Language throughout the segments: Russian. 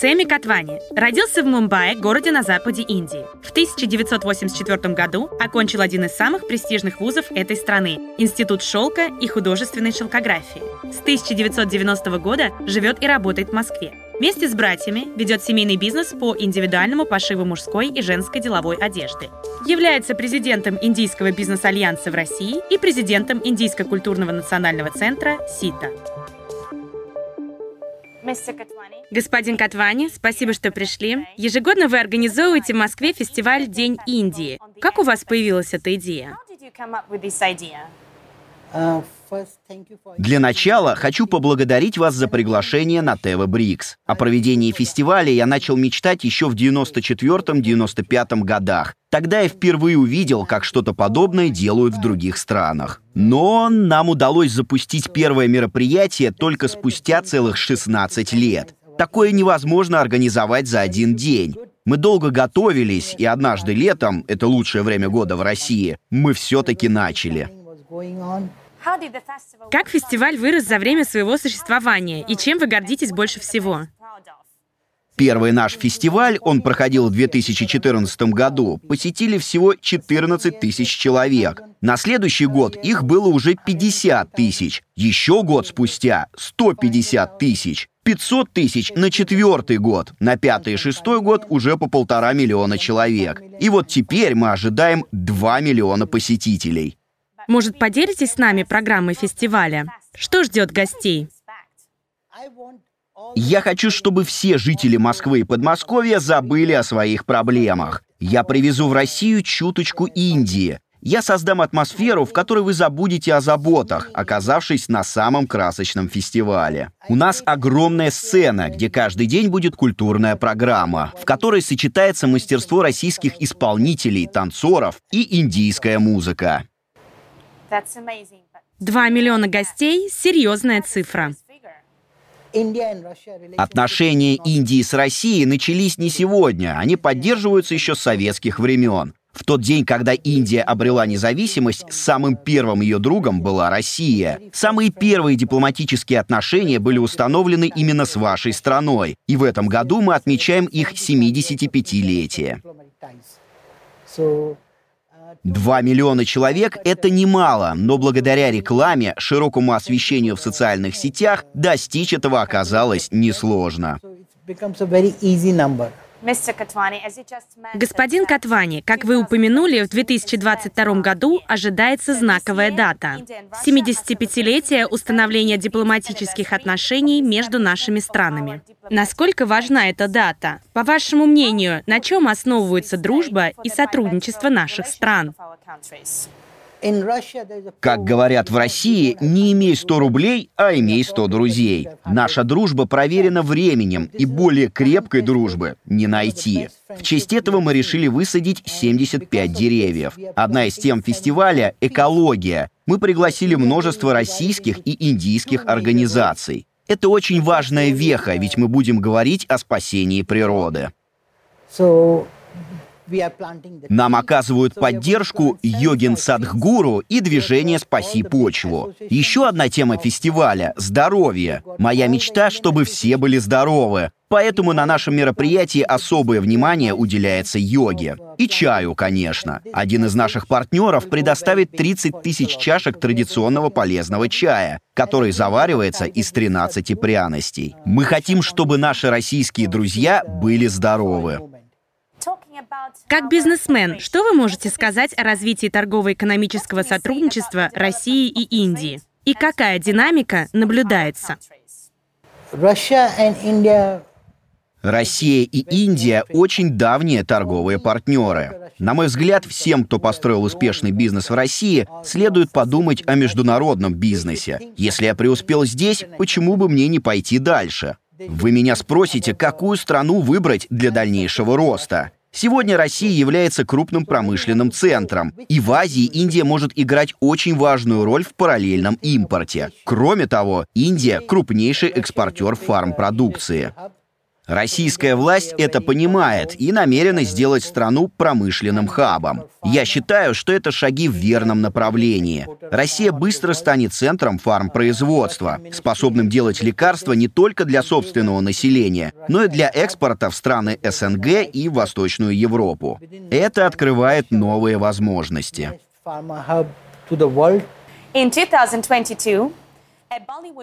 Сэмми Катвани родился в Мумбаи, городе на западе Индии. В 1984 году окончил один из самых престижных вузов этой страны – Институт шелка и художественной шелкографии. С 1990 года живет и работает в Москве. Вместе с братьями ведет семейный бизнес по индивидуальному пошиву мужской и женской деловой одежды. Является президентом Индийского бизнес-альянса в России и президентом Индийско-культурного национального центра СИТА. Господин Катвани, спасибо, что пришли. Ежегодно вы организовываете в Москве фестиваль «День Индии». Как у вас появилась эта идея? Для начала хочу поблагодарить вас за приглашение на ТВ Брикс. О проведении фестиваля я начал мечтать еще в 94-95 годах. Тогда я впервые увидел, как что-то подобное делают в других странах. Но нам удалось запустить первое мероприятие только спустя целых 16 лет. Такое невозможно организовать за один день. Мы долго готовились, и однажды летом, это лучшее время года в России, мы все-таки начали. Как фестиваль вырос за время своего существования и чем вы гордитесь больше всего? Первый наш фестиваль, он проходил в 2014 году, посетили всего 14 тысяч человек. На следующий год их было уже 50 тысяч. Еще год спустя 150 тысяч. 500 тысяч на четвертый год. На пятый и шестой год уже по полтора миллиона человек. И вот теперь мы ожидаем 2 миллиона посетителей. Может, поделитесь с нами программой фестиваля? Что ждет гостей? Я хочу, чтобы все жители Москвы и Подмосковья забыли о своих проблемах. Я привезу в Россию чуточку Индии. Я создам атмосферу, в которой вы забудете о заботах, оказавшись на самом красочном фестивале. У нас огромная сцена, где каждый день будет культурная программа, в которой сочетается мастерство российских исполнителей, танцоров и индийская музыка. Два миллиона гостей — серьезная цифра. Отношения Индии с Россией начались не сегодня, они поддерживаются еще с советских времен. В тот день, когда Индия обрела независимость, самым первым ее другом была Россия. Самые первые дипломатические отношения были установлены именно с вашей страной, и в этом году мы отмечаем их 75-летие. Два миллиона человек — это немало, но благодаря рекламе, широкому освещению в социальных сетях достичь этого оказалось несложно. Господин Катвани, как вы упомянули, в 2022 году ожидается знаковая дата — 75-летие установления дипломатических отношений между нашими странами. Насколько важна эта дата? По вашему мнению, на чем основываются дружба и сотрудничество наших стран? Как говорят в России, не имей 100 рублей, а имей 100 друзей. Наша дружба проверена временем, и более крепкой дружбы не найти. В честь этого мы решили высадить 75 деревьев. Одна из тем фестиваля — экология. Мы пригласили множество российских и индийских организаций. Это очень важная веха, ведь мы будем говорить о спасении природы. So, нам оказывают поддержку йогин Садхгуру и движение «Спаси почву». Еще одна тема фестиваля — здоровье. Моя мечта, чтобы все были здоровы. Поэтому на нашем мероприятии особое внимание уделяется йоге. И чаю, конечно. Один из наших партнеров предоставит 30 тысяч чашек традиционного полезного чая, который заваривается из 13 пряностей. Мы хотим, чтобы наши российские друзья были здоровы. Как бизнесмен, что вы можете сказать о развитии торгово-экономического сотрудничества России и Индии? И какая динамика наблюдается? Россия и Индия очень давние торговые партнеры. На мой взгляд, всем, кто построил успешный бизнес в России, следует подумать о международном бизнесе. Если я преуспел здесь, почему бы мне не пойти дальше? Вы меня спросите, какую страну выбрать для дальнейшего роста. Сегодня Россия является крупным промышленным центром, и в Азии Индия может играть очень важную роль в параллельном импорте. Кроме того, Индия — крупнейший экспортер фармпродукции. Российская власть это понимает и намерена сделать страну промышленным хабом. Я считаю, что это шаги в верном направлении. Россия быстро станет центром фармпроизводства, способным делать лекарства не только для собственного населения, но и для экспорта в страны СНГ и Восточную Европу. Это открывает новые возможности. In 2022,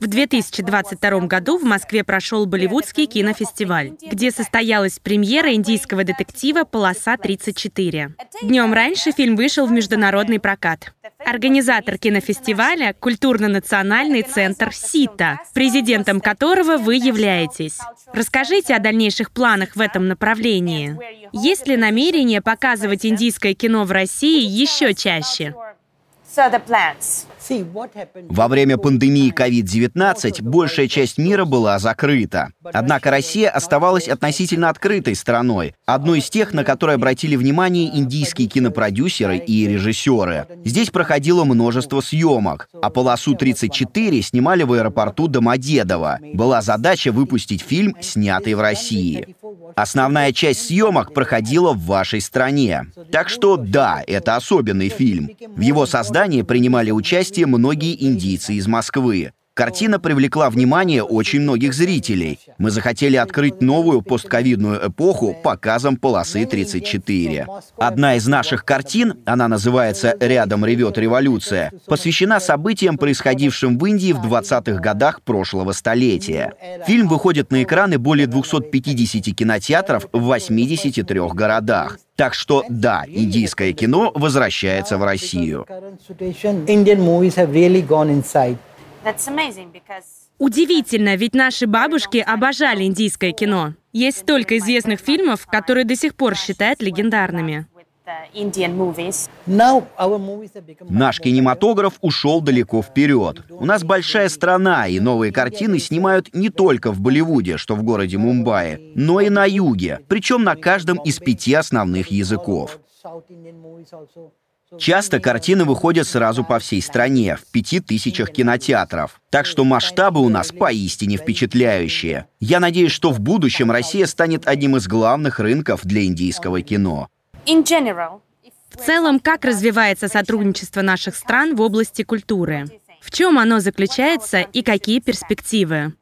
в 2022 году в Москве прошел Болливудский кинофестиваль, где состоялась премьера индийского детектива «Полоса 34». Днем раньше фильм вышел в международный прокат. Организатор кинофестиваля — Культурно-национальный центр СИТА, президентом которого вы являетесь. Расскажите о дальнейших планах в этом направлении. Есть ли намерение показывать индийское кино в России еще чаще? Во время пандемии COVID-19 большая часть мира была закрыта. Однако Россия оставалась относительно открытой страной, одной из тех, на которые обратили внимание индийские кинопродюсеры и режиссеры. Здесь проходило множество съемок, а «Полосу 34» снимали в аэропорту Домодедово. Была задача выпустить фильм, снятый в России. Основная часть съемок проходила в вашей стране. Так что да, это особенный фильм. В его создании принимали участие многие индийцы из Москвы. Картина привлекла внимание очень многих зрителей. Мы захотели открыть новую постковидную эпоху показом полосы 34. Одна из наших картин, она называется «Рядом ревет революция», посвящена событиям, происходившим в Индии в 20-х годах прошлого столетия. Фильм выходит на экраны более 250 кинотеатров в 83 городах. Так что да, индийское кино возвращается в Россию. Удивительно, ведь наши бабушки обожали индийское кино. Есть столько известных фильмов, которые до сих пор считают легендарными. Наш кинематограф ушел далеко вперед. У нас большая страна, и новые картины снимают не только в Болливуде, что в городе Мумбаи, но и на юге, причем на каждом из пяти основных языков. Часто картины выходят сразу по всей стране, в пяти тысячах кинотеатров. Так что масштабы у нас поистине впечатляющие. Я надеюсь, что в будущем Россия станет одним из главных рынков для индийского кино. В целом, как развивается сотрудничество наших стран в области культуры? В чем оно заключается и какие перспективы?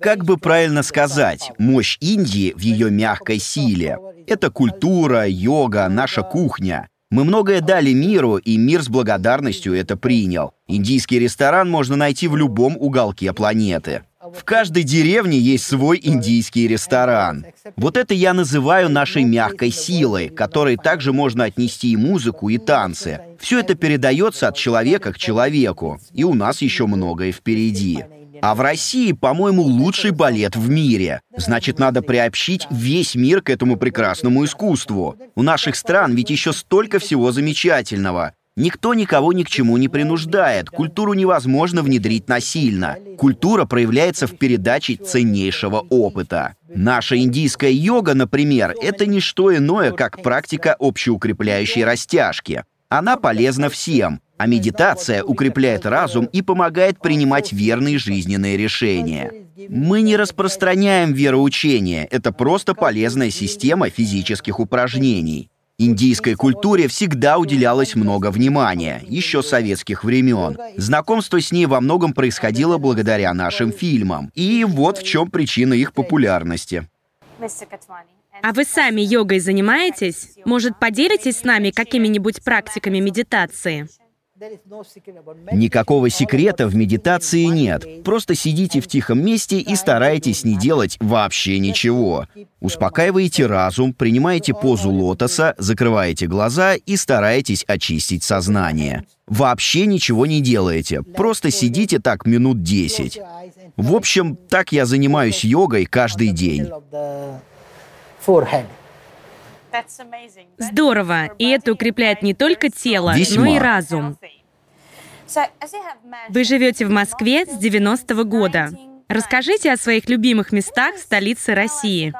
Как бы правильно сказать, мощь Индии в ее мягкой силе. Это культура, йога, наша кухня. Мы многое дали миру, и мир с благодарностью это принял. Индийский ресторан можно найти в любом уголке планеты. В каждой деревне есть свой индийский ресторан. Вот это я называю нашей мягкой силой, которой также можно отнести и музыку, и танцы. Все это передается от человека к человеку, и у нас еще многое впереди. А в России, по-моему, лучший балет в мире. Значит, надо приобщить весь мир к этому прекрасному искусству. У наших стран ведь еще столько всего замечательного. Никто никого ни к чему не принуждает. Культуру невозможно внедрить насильно. Культура проявляется в передаче ценнейшего опыта. Наша индийская йога, например, это не что иное, как практика общеукрепляющей растяжки. Она полезна всем, а медитация укрепляет разум и помогает принимать верные жизненные решения. Мы не распространяем вероучение, это просто полезная система физических упражнений. Индийской культуре всегда уделялось много внимания, еще советских времен. Знакомство с ней во многом происходило благодаря нашим фильмам. И вот в чем причина их популярности. А вы сами йогой занимаетесь? Может, поделитесь с нами какими-нибудь практиками медитации? Никакого секрета в медитации нет. Просто сидите в тихом месте и старайтесь не делать вообще ничего. Успокаиваете разум, принимаете позу лотоса, закрываете глаза и стараетесь очистить сознание. Вообще ничего не делаете, просто сидите так минут 10. В общем, так я занимаюсь йогой каждый день. Здорово. И это укрепляет не только тело, Весьма. но и разум. Вы живете в Москве с 90-го года. Расскажите о своих любимых местах столицы России.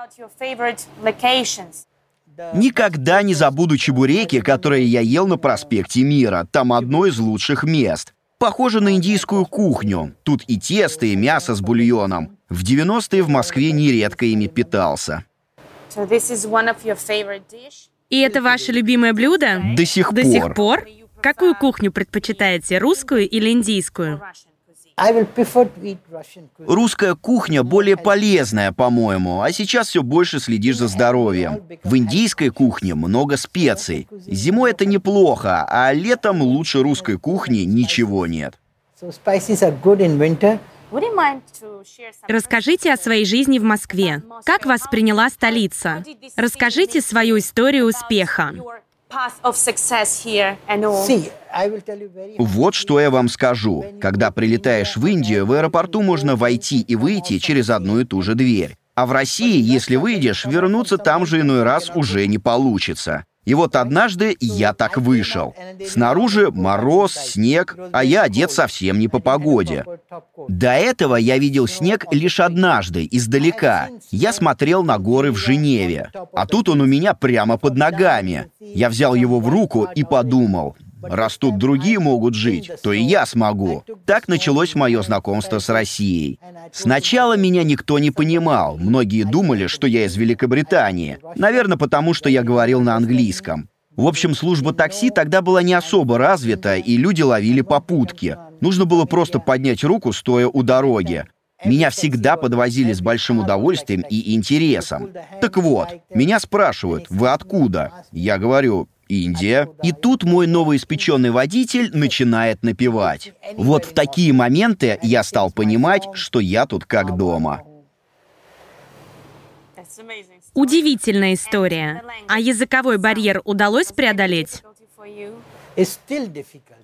Никогда не забуду чебуреки, которые я ел на проспекте Мира. Там одно из лучших мест. Похоже на индийскую кухню. Тут и тесто, и мясо с бульоном. В 90-е в Москве нередко ими питался. И это ваше любимое блюдо? До сих До пор. сих пор? Какую кухню предпочитаете, русскую или индийскую? Русская кухня более полезная, по-моему, а сейчас все больше следишь за здоровьем. В индийской кухне много специй. Зимой это неплохо, а летом лучше русской кухни ничего нет. So spices are good in winter. Расскажите о своей жизни в Москве. Как вас приняла столица? Расскажите свою историю успеха. Вот что я вам скажу. Когда прилетаешь в Индию, в аэропорту можно войти и выйти через одну и ту же дверь. А в России, если выйдешь, вернуться там же иной раз уже не получится. И вот однажды я так вышел. Снаружи мороз, снег, а я одет совсем не по погоде. До этого я видел снег лишь однажды, издалека. Я смотрел на горы в Женеве. А тут он у меня прямо под ногами. Я взял его в руку и подумал, раз тут другие могут жить, то и я смогу. Так началось мое знакомство с Россией. Сначала меня никто не понимал. Многие думали, что я из Великобритании. Наверное, потому что я говорил на английском. В общем, служба такси тогда была не особо развита, и люди ловили попутки. Нужно было просто поднять руку, стоя у дороги. Меня всегда подвозили с большим удовольствием и интересом. Так вот, меня спрашивают, вы откуда? Я говорю, Индия. И тут мой новоиспеченный водитель начинает напевать. Вот в такие моменты я стал понимать, что я тут как дома. Удивительная история. А языковой барьер удалось преодолеть?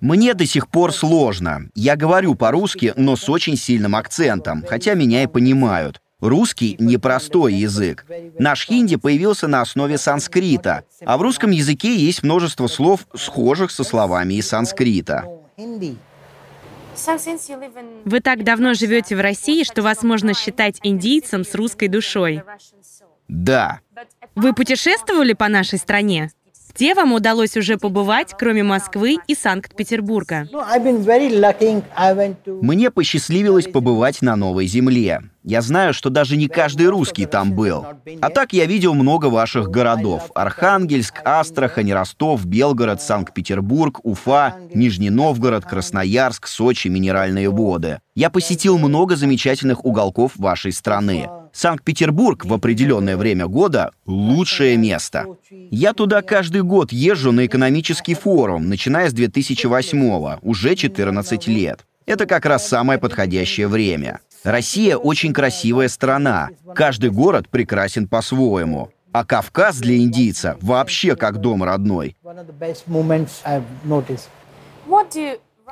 Мне до сих пор сложно. Я говорю по-русски, но с очень сильным акцентом, хотя меня и понимают. Русский — непростой язык. Наш хинди появился на основе санскрита, а в русском языке есть множество слов, схожих со словами из санскрита. Вы так давно живете в России, что вас можно считать индийцем с русской душой. Да, Вы путешествовали по нашей стране? Где вам удалось уже побывать, кроме Москвы и Санкт-Петербурга? To мне посчастливилось побывать на Новой Земле. Я знаю, что даже не каждый русский там был. А так я видел много ваших городов. Архангельск, Астрахань, Ростов, Белгород, Санкт-Петербург, Уфа, Нижний Новгород, Красноярск, Сочи, Минеральные воды. Я посетил много замечательных уголков вашей страны. Санкт-Петербург в определенное время года — лучшее место. Я туда каждый год езжу на экономический форум, начиная с 2008 уже 14 лет. Это как раз самое подходящее время. Россия очень красивая страна. Каждый город прекрасен по-своему. А Кавказ для индийца вообще как дом родной.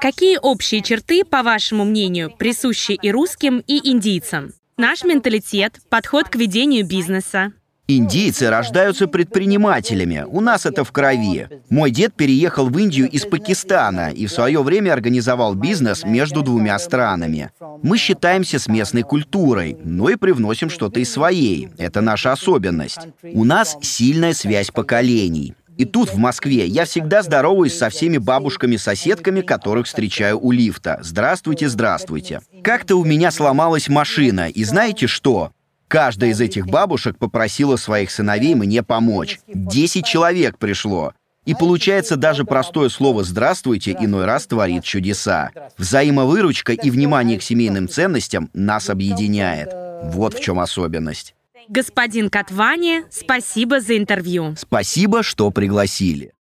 Какие общие черты, по вашему мнению, присущи и русским, и индийцам? Наш менталитет, подход к ведению бизнеса. Индийцы рождаются предпринимателями. У нас это в крови. Мой дед переехал в Индию из Пакистана и в свое время организовал бизнес между двумя странами. Мы считаемся с местной культурой, но и привносим что-то из своей. Это наша особенность. У нас сильная связь поколений. И тут, в Москве, я всегда здороваюсь со всеми бабушками-соседками, которых встречаю у лифта. Здравствуйте, здравствуйте. Как-то у меня сломалась машина, и знаете что? Каждая из этих бабушек попросила своих сыновей мне помочь. Десять человек пришло. И получается, даже простое слово «здравствуйте» иной раз творит чудеса. Взаимовыручка и внимание к семейным ценностям нас объединяет. Вот в чем особенность. Господин Катвани, спасибо за интервью. Спасибо, что пригласили.